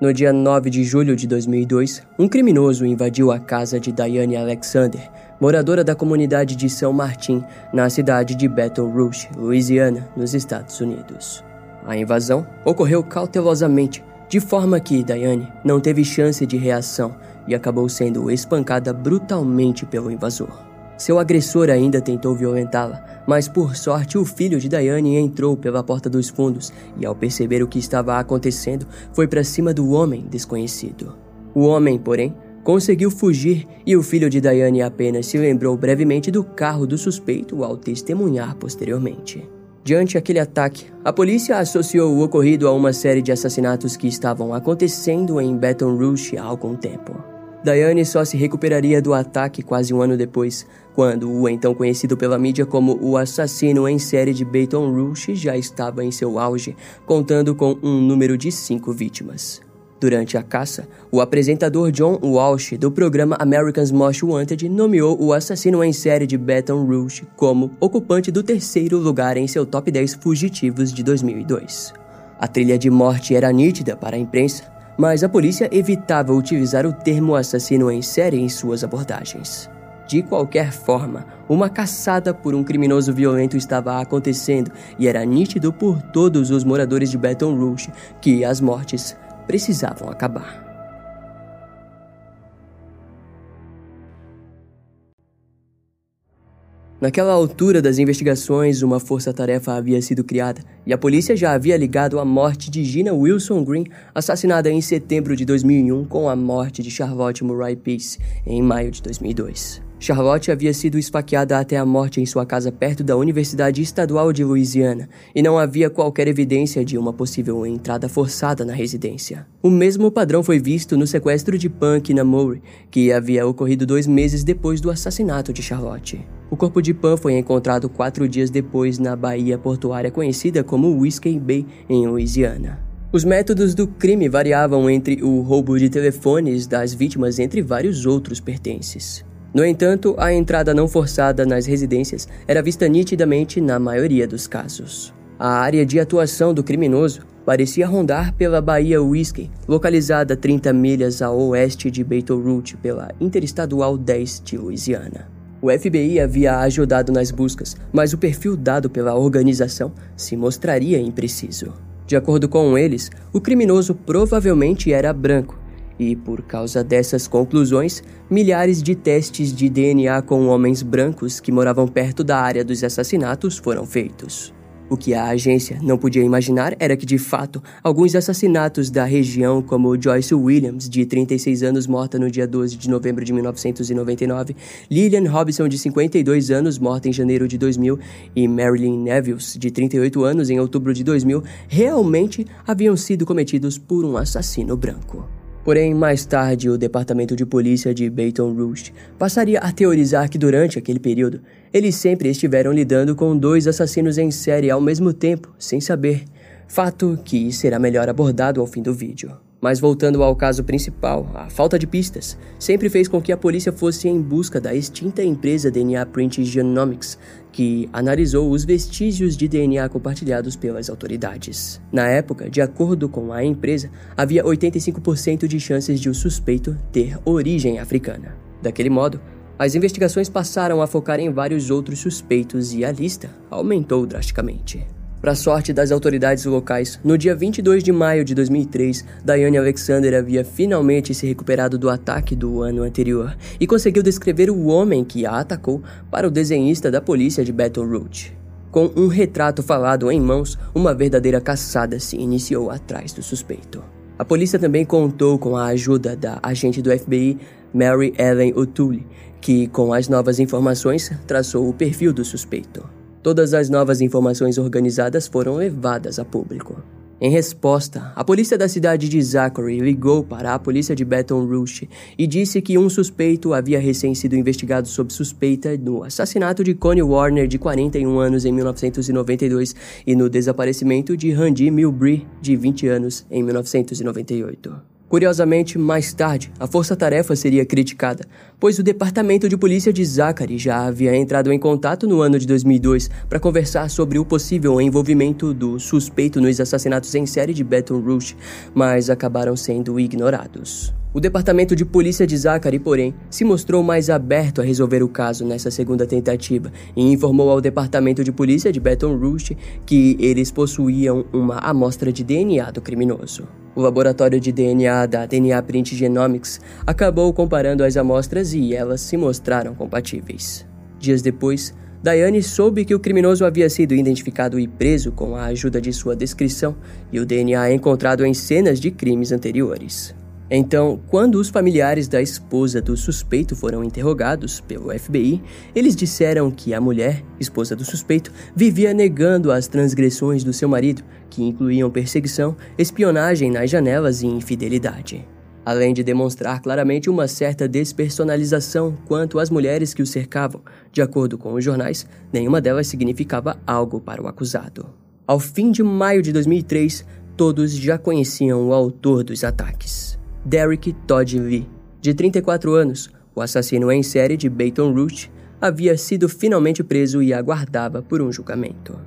No dia 9 de julho de 2002, um criminoso invadiu a casa de Diane Alexander, moradora da comunidade de São Martin, na cidade de Baton Rouge, Louisiana, nos Estados Unidos. A invasão ocorreu cautelosamente, de forma que Diane não teve chance de reação e acabou sendo espancada brutalmente pelo invasor. Seu agressor ainda tentou violentá-la, mas por sorte o filho de Diane entrou pela porta dos fundos e, ao perceber o que estava acontecendo, foi para cima do homem desconhecido. O homem, porém, conseguiu fugir e o filho de Diane apenas se lembrou brevemente do carro do suspeito ao testemunhar posteriormente. Diante aquele ataque, a polícia associou o ocorrido a uma série de assassinatos que estavam acontecendo em Baton Rouge há algum tempo. Diane só se recuperaria do ataque quase um ano depois, quando o então conhecido pela mídia como o assassino em série de Baton Rouge já estava em seu auge, contando com um número de cinco vítimas. Durante a caça, o apresentador John Walsh do programa Americans Most Wanted nomeou o assassino em série de Baton Rouge como ocupante do terceiro lugar em seu top 10 fugitivos de 2002. A trilha de morte era nítida para a imprensa, mas a polícia evitava utilizar o termo assassino em série em suas abordagens. De qualquer forma, uma caçada por um criminoso violento estava acontecendo e era nítido por todos os moradores de Baton Rouge que as mortes precisavam acabar. Naquela altura das investigações, uma força-tarefa havia sido criada e a polícia já havia ligado a morte de Gina Wilson Green, assassinada em setembro de 2001, com a morte de Charlotte Murray Peace em maio de 2002. Charlotte havia sido esfaqueada até a morte em sua casa perto da Universidade Estadual de Louisiana e não havia qualquer evidência de uma possível entrada forçada na residência. O mesmo padrão foi visto no sequestro de Punk na Murray, que havia ocorrido dois meses depois do assassinato de Charlotte. O corpo de Pan foi encontrado quatro dias depois na baía portuária conhecida como Whiskey Bay, em Louisiana. Os métodos do crime variavam entre o roubo de telefones das vítimas, entre vários outros pertences. No entanto, a entrada não forçada nas residências era vista nitidamente na maioria dos casos. A área de atuação do criminoso parecia rondar pela Baía Whiskey, localizada 30 milhas a oeste de Baton Rouge pela Interestadual 10 de Louisiana. O FBI havia ajudado nas buscas, mas o perfil dado pela organização se mostraria impreciso. De acordo com eles, o criminoso provavelmente era branco, e por causa dessas conclusões, milhares de testes de DNA com homens brancos que moravam perto da área dos assassinatos foram feitos. O que a agência não podia imaginar era que, de fato, alguns assassinatos da região, como Joyce Williams, de 36 anos, morta no dia 12 de novembro de 1999, Lillian Robinson, de 52 anos, morta em janeiro de 2000, e Marilyn Nevilles, de 38 anos, em outubro de 2000, realmente haviam sido cometidos por um assassino branco. Porém, mais tarde, o Departamento de Polícia de Baton Rouge passaria a teorizar que durante aquele período, eles sempre estiveram lidando com dois assassinos em série ao mesmo tempo, sem saber. Fato que será melhor abordado ao fim do vídeo. Mas voltando ao caso principal, a falta de pistas sempre fez com que a polícia fosse em busca da extinta empresa DNA Print Genomics, que analisou os vestígios de DNA compartilhados pelas autoridades. Na época, de acordo com a empresa, havia 85% de chances de o suspeito ter origem africana. Daquele modo, as investigações passaram a focar em vários outros suspeitos e a lista aumentou drasticamente. Para sorte das autoridades locais, no dia 22 de maio de 2003, Diane Alexander havia finalmente se recuperado do ataque do ano anterior e conseguiu descrever o homem que a atacou para o desenhista da polícia de Baton Rouge. Com um retrato falado em mãos, uma verdadeira caçada se iniciou atrás do suspeito. A polícia também contou com a ajuda da agente do FBI, Mary Ellen O'Toole, que, com as novas informações, traçou o perfil do suspeito. Todas as novas informações organizadas foram levadas a público. Em resposta, a polícia da cidade de Zachary ligou para a polícia de Baton Rouge e disse que um suspeito havia recém sido investigado sob suspeita no assassinato de Connie Warner, de 41 anos, em 1992 e no desaparecimento de Randy Milbury, de 20 anos, em 1998. Curiosamente, mais tarde, a força-tarefa seria criticada, pois o Departamento de Polícia de Zachary já havia entrado em contato no ano de 2002 para conversar sobre o possível envolvimento do suspeito nos assassinatos em série de Baton Rouge, mas acabaram sendo ignorados. O departamento de polícia de Zachary, porém, se mostrou mais aberto a resolver o caso nessa segunda tentativa e informou ao departamento de polícia de Baton Rouge que eles possuíam uma amostra de DNA do criminoso. O laboratório de DNA da DNA Print Genomics acabou comparando as amostras e elas se mostraram compatíveis. Dias depois, Diane soube que o criminoso havia sido identificado e preso com a ajuda de sua descrição e o DNA encontrado em cenas de crimes anteriores. Então, quando os familiares da esposa do suspeito foram interrogados pelo FBI, eles disseram que a mulher, esposa do suspeito, vivia negando as transgressões do seu marido, que incluíam perseguição, espionagem nas janelas e infidelidade. Além de demonstrar claramente uma certa despersonalização quanto às mulheres que o cercavam, de acordo com os jornais, nenhuma delas significava algo para o acusado. Ao fim de maio de 2003, todos já conheciam o autor dos ataques. Derek Todd Lee, de 34 anos, o assassino em série de Baton Rouge, havia sido finalmente preso e aguardava por um julgamento.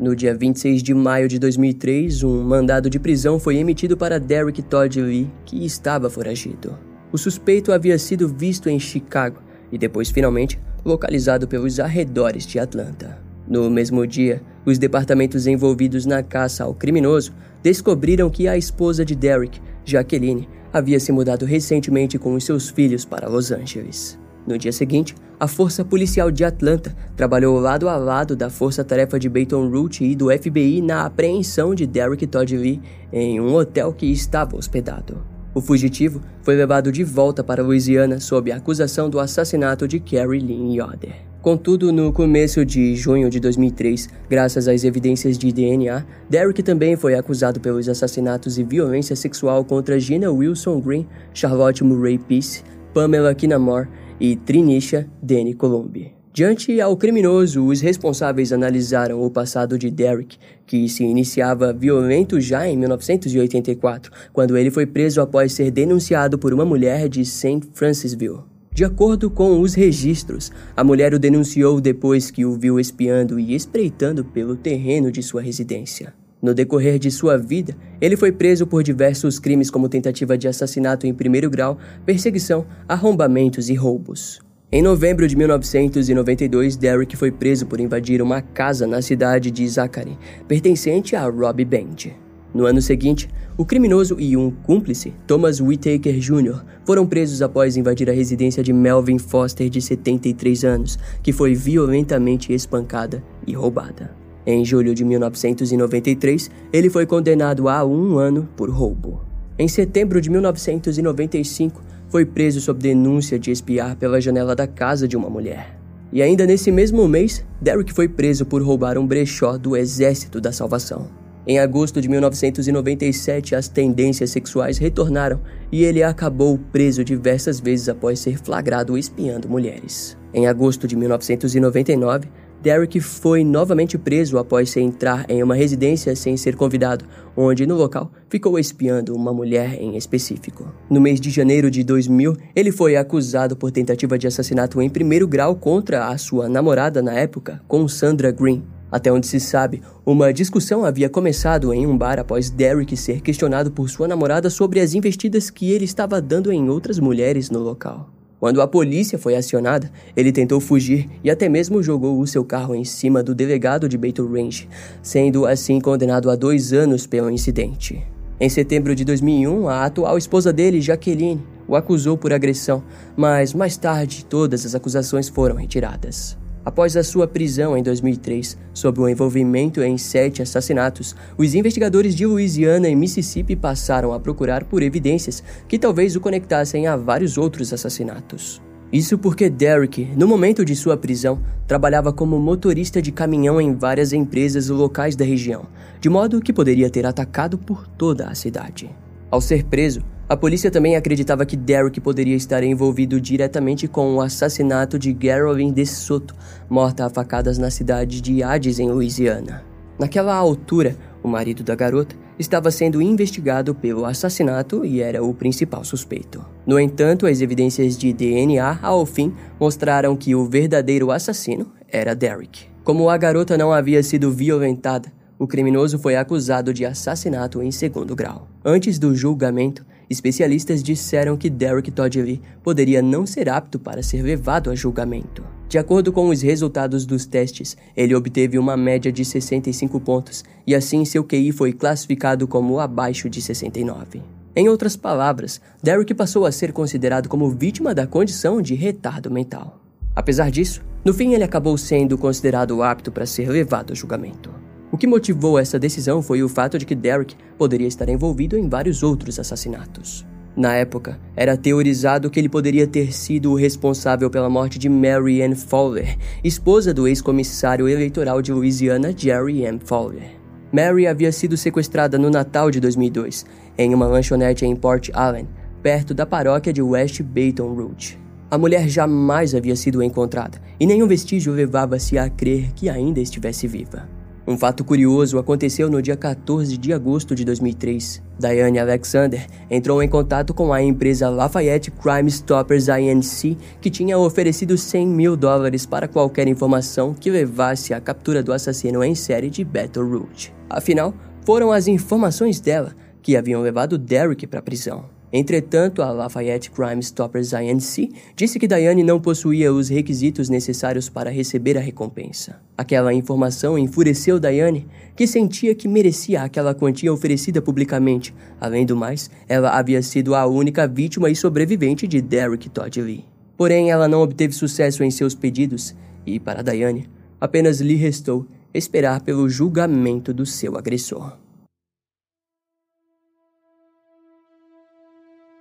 No dia 26 de maio de 2003, um mandado de prisão foi emitido para Derek Todd Lee, que estava foragido. O suspeito havia sido visto em Chicago e depois finalmente localizado pelos arredores de Atlanta. No mesmo dia, os departamentos envolvidos na caça ao criminoso descobriram que a esposa de Derek, Jacqueline, havia se mudado recentemente com os seus filhos para Los Angeles. No dia seguinte, a Força Policial de Atlanta trabalhou lado a lado da Força Tarefa de Baton Rouge e do FBI na apreensão de Derek Todd Lee em um hotel que estava hospedado. O fugitivo foi levado de volta para Louisiana sob a acusação do assassinato de Carrie Lynn Yoder. Contudo, no começo de junho de 2003, graças às evidências de DNA, Derek também foi acusado pelos assassinatos e violência sexual contra Gina Wilson Green, Charlotte Murray Peace, Pamela Kinamore e Trinisha Danny Colombi. Diante ao criminoso, os responsáveis analisaram o passado de Derek, que se iniciava violento já em 1984, quando ele foi preso após ser denunciado por uma mulher de St. Francisville. De acordo com os registros, a mulher o denunciou depois que o viu espiando e espreitando pelo terreno de sua residência. No decorrer de sua vida, ele foi preso por diversos crimes como tentativa de assassinato em primeiro grau, perseguição, arrombamentos e roubos. Em novembro de 1992, Derek foi preso por invadir uma casa na cidade de Zachary, pertencente a Robbie Band. No ano seguinte, o criminoso e um cúmplice, Thomas Whittaker Jr., foram presos após invadir a residência de Melvin Foster, de 73 anos, que foi violentamente espancada e roubada. Em julho de 1993, ele foi condenado a um ano por roubo. Em setembro de 1995, foi preso sob denúncia de espiar pela janela da casa de uma mulher. E ainda nesse mesmo mês, Derek foi preso por roubar um brechó do Exército da Salvação. Em agosto de 1997, as tendências sexuais retornaram e ele acabou preso diversas vezes após ser flagrado espiando mulheres. Em agosto de 1999, Derek foi novamente preso após entrar em uma residência sem ser convidado, onde no local ficou espiando uma mulher em específico. No mês de janeiro de 2000, ele foi acusado por tentativa de assassinato em primeiro grau contra a sua namorada na época, com Sandra Green. Até onde se sabe, uma discussão havia começado em um bar após Derek ser questionado por sua namorada sobre as investidas que ele estava dando em outras mulheres no local. Quando a polícia foi acionada, ele tentou fugir e até mesmo jogou o seu carro em cima do delegado de Baton Range, sendo assim condenado a dois anos pelo incidente. Em setembro de 2001, a atual esposa dele, Jacqueline, o acusou por agressão, mas mais tarde todas as acusações foram retiradas. Após a sua prisão em 2003, sob o envolvimento em sete assassinatos, os investigadores de Louisiana e Mississippi passaram a procurar por evidências que talvez o conectassem a vários outros assassinatos. Isso porque Derrick, no momento de sua prisão, trabalhava como motorista de caminhão em várias empresas locais da região, de modo que poderia ter atacado por toda a cidade. Ao ser preso, a polícia também acreditava que Derrick poderia estar envolvido diretamente com o assassinato de Geraldine de Soto, morta a facadas na cidade de Hades, em Louisiana. Naquela altura, o marido da garota estava sendo investigado pelo assassinato e era o principal suspeito. No entanto, as evidências de DNA, ao fim, mostraram que o verdadeiro assassino era Derek. Como a garota não havia sido violentada, o criminoso foi acusado de assassinato em segundo grau. Antes do julgamento, especialistas disseram que Derek Todd Lee poderia não ser apto para ser levado a julgamento. De acordo com os resultados dos testes, ele obteve uma média de 65 pontos e assim seu QI foi classificado como abaixo de 69. Em outras palavras, Derek passou a ser considerado como vítima da condição de retardo mental. Apesar disso, no fim ele acabou sendo considerado apto para ser levado a julgamento. O que motivou essa decisão foi o fato de que Derek poderia estar envolvido em vários outros assassinatos. Na época, era teorizado que ele poderia ter sido o responsável pela morte de Mary Ann Fowler, esposa do ex-comissário eleitoral de Louisiana Jerry M. Fowler. Mary havia sido sequestrada no Natal de 2002, em uma lanchonete em Port Allen, perto da paróquia de West Baton Rouge. A mulher jamais havia sido encontrada, e nenhum vestígio levava-se a crer que ainda estivesse viva. Um fato curioso aconteceu no dia 14 de agosto de 2003. Diane Alexander entrou em contato com a empresa Lafayette Crime Stoppers Inc., que tinha oferecido 100 mil dólares para qualquer informação que levasse à captura do assassino em série de Baton Rouge. Afinal, foram as informações dela que haviam levado Derek para a prisão. Entretanto, a Lafayette Crime Stoppers Inc. disse que Diane não possuía os requisitos necessários para receber a recompensa. Aquela informação enfureceu Diane, que sentia que merecia aquela quantia oferecida publicamente. Além do mais, ela havia sido a única vítima e sobrevivente de Derek Todd Lee. Porém, ela não obteve sucesso em seus pedidos e, para Diane, apenas lhe restou esperar pelo julgamento do seu agressor.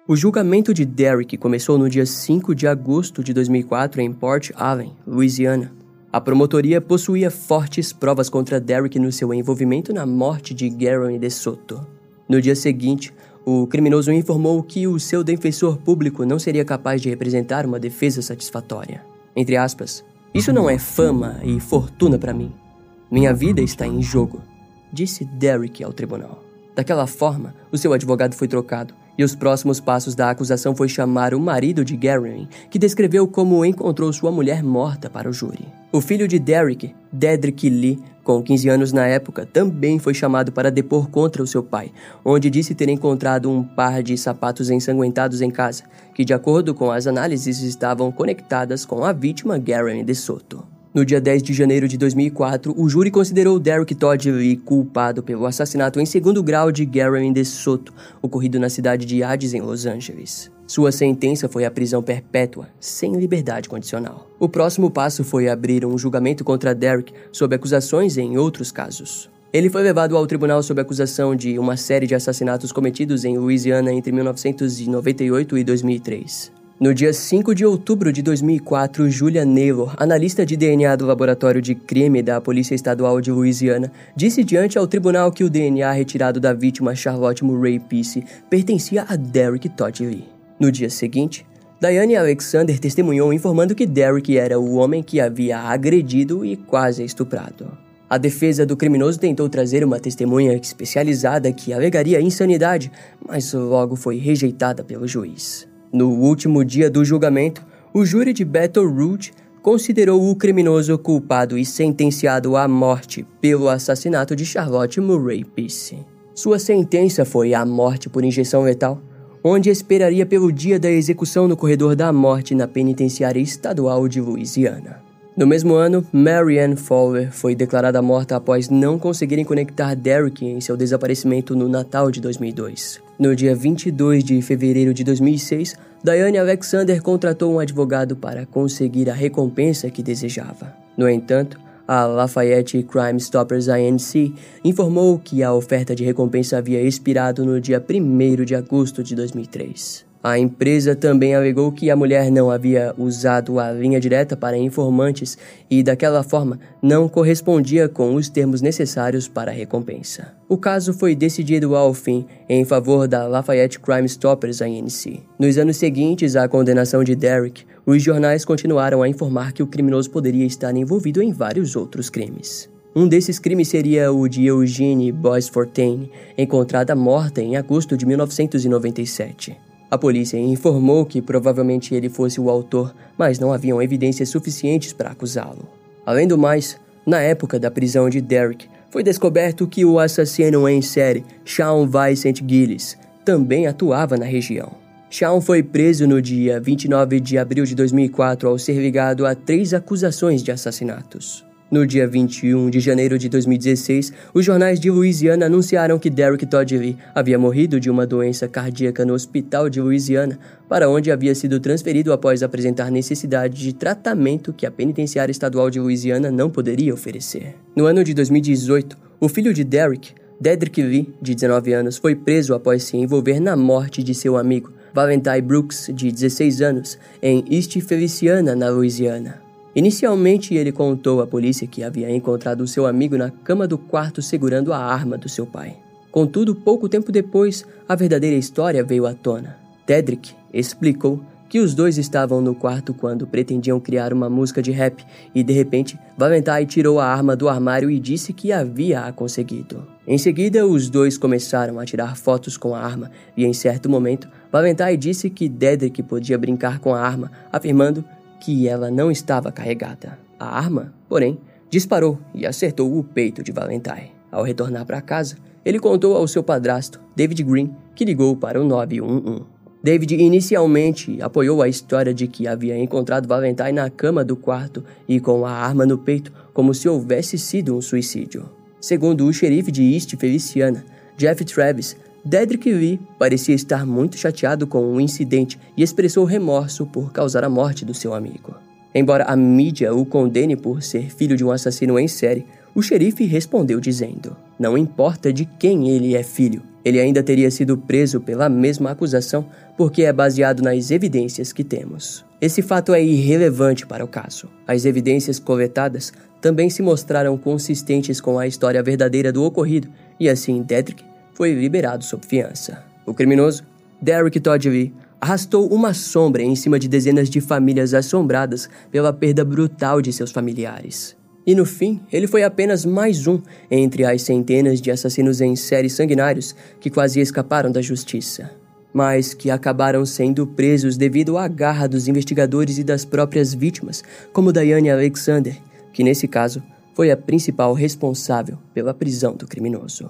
O julgamento de Derrick começou no dia 5 de agosto de 2004 em Port Allen, Louisiana. A promotoria possuía fortes provas contra Derrick no seu envolvimento na morte de Garen de Soto. No dia seguinte, o criminoso informou que o seu defensor público não seria capaz de representar uma defesa satisfatória. Entre aspas, isso não é fama e fortuna para mim. Minha vida está em jogo, disse Derrick ao tribunal. Daquela forma, o seu advogado foi trocado e os próximos passos da acusação foi chamar o marido de Gary, que descreveu como encontrou sua mulher morta para o júri. O filho de Derek, Dedrick Lee, com 15 anos na época, também foi chamado para depor contra o seu pai, onde disse ter encontrado um par de sapatos ensanguentados em casa, que, de acordo com as análises, estavam conectadas com a vítima Gary de Soto. No dia 10 de janeiro de 2004, o júri considerou Derek Todd Lee culpado pelo assassinato em segundo grau de Gary de Soto, ocorrido na cidade de Hades, em Los Angeles. Sua sentença foi a prisão perpétua, sem liberdade condicional. O próximo passo foi abrir um julgamento contra Derek sob acusações em outros casos. Ele foi levado ao tribunal sob acusação de uma série de assassinatos cometidos em Louisiana entre 1998 e 2003. No dia 5 de outubro de 2004, Julia Naylor, analista de DNA do Laboratório de Crime da Polícia Estadual de Louisiana, disse diante ao tribunal que o DNA retirado da vítima Charlotte Murray Peace pertencia a Derek Todd Lee. No dia seguinte, Diane Alexander testemunhou informando que Derek era o homem que havia agredido e quase estuprado. A defesa do criminoso tentou trazer uma testemunha especializada que alegaria insanidade, mas logo foi rejeitada pelo juiz. No último dia do julgamento, o júri de Baton Rouge considerou o criminoso culpado e sentenciado à morte pelo assassinato de Charlotte Murray Peace. Sua sentença foi à morte por injeção letal, onde esperaria pelo dia da execução no corredor da morte na penitenciária estadual de Louisiana. No mesmo ano, Marianne Fowler foi declarada morta após não conseguirem conectar Derrick em seu desaparecimento no Natal de 2002. No dia 22 de fevereiro de 2006, Diane Alexander contratou um advogado para conseguir a recompensa que desejava. No entanto, a Lafayette Crime Stoppers Inc. informou que a oferta de recompensa havia expirado no dia 1 de agosto de 2003. A empresa também alegou que a mulher não havia usado a linha direta para informantes e, daquela forma, não correspondia com os termos necessários para a recompensa. O caso foi decidido ao fim em favor da Lafayette Crime Stoppers ANC. Nos anos seguintes à condenação de Derrick, os jornais continuaram a informar que o criminoso poderia estar envolvido em vários outros crimes. Um desses crimes seria o de Eugene Boyce Fortain, encontrada morta em agosto de 1997. A polícia informou que provavelmente ele fosse o autor, mas não haviam evidências suficientes para acusá-lo. Além do mais, na época da prisão de Derek, foi descoberto que o assassino em série, Sean Vincent Gillis, também atuava na região. Sean foi preso no dia 29 de abril de 2004 ao ser ligado a três acusações de assassinatos. No dia 21 de janeiro de 2016, os jornais de Louisiana anunciaram que Derek Todd Lee havia morrido de uma doença cardíaca no hospital de Louisiana, para onde havia sido transferido após apresentar necessidade de tratamento que a penitenciária estadual de Louisiana não poderia oferecer. No ano de 2018, o filho de Derek, Dedrick Lee, de 19 anos, foi preso após se envolver na morte de seu amigo, Valentine Brooks, de 16 anos, em East Feliciana, na Louisiana. Inicialmente, ele contou à polícia que havia encontrado seu amigo na cama do quarto segurando a arma do seu pai. Contudo, pouco tempo depois, a verdadeira história veio à tona. Tedrick explicou que os dois estavam no quarto quando pretendiam criar uma música de rap e de repente Valentine tirou a arma do armário e disse que havia a conseguido. Em seguida, os dois começaram a tirar fotos com a arma e em certo momento Valentine disse que Dedrick podia brincar com a arma, afirmando que ela não estava carregada. A arma, porém, disparou e acertou o peito de Valentine. Ao retornar para casa, ele contou ao seu padrasto, David Green, que ligou para o 911. David inicialmente apoiou a história de que havia encontrado Valentine na cama do quarto e com a arma no peito, como se houvesse sido um suicídio. Segundo o xerife de East Feliciana, Jeff Travis, Dedrick Lee parecia estar muito chateado com o incidente e expressou remorso por causar a morte do seu amigo. Embora a mídia o condene por ser filho de um assassino em série, o xerife respondeu dizendo: Não importa de quem ele é filho, ele ainda teria sido preso pela mesma acusação porque é baseado nas evidências que temos. Esse fato é irrelevante para o caso. As evidências coletadas também se mostraram consistentes com a história verdadeira do ocorrido, e assim Dedrick foi liberado sob fiança. O criminoso, Derek Todd Lee, arrastou uma sombra em cima de dezenas de famílias assombradas pela perda brutal de seus familiares. E no fim, ele foi apenas mais um entre as centenas de assassinos em série sanguinários que quase escaparam da justiça, mas que acabaram sendo presos devido à garra dos investigadores e das próprias vítimas, como Diane Alexander, que nesse caso foi a principal responsável pela prisão do criminoso.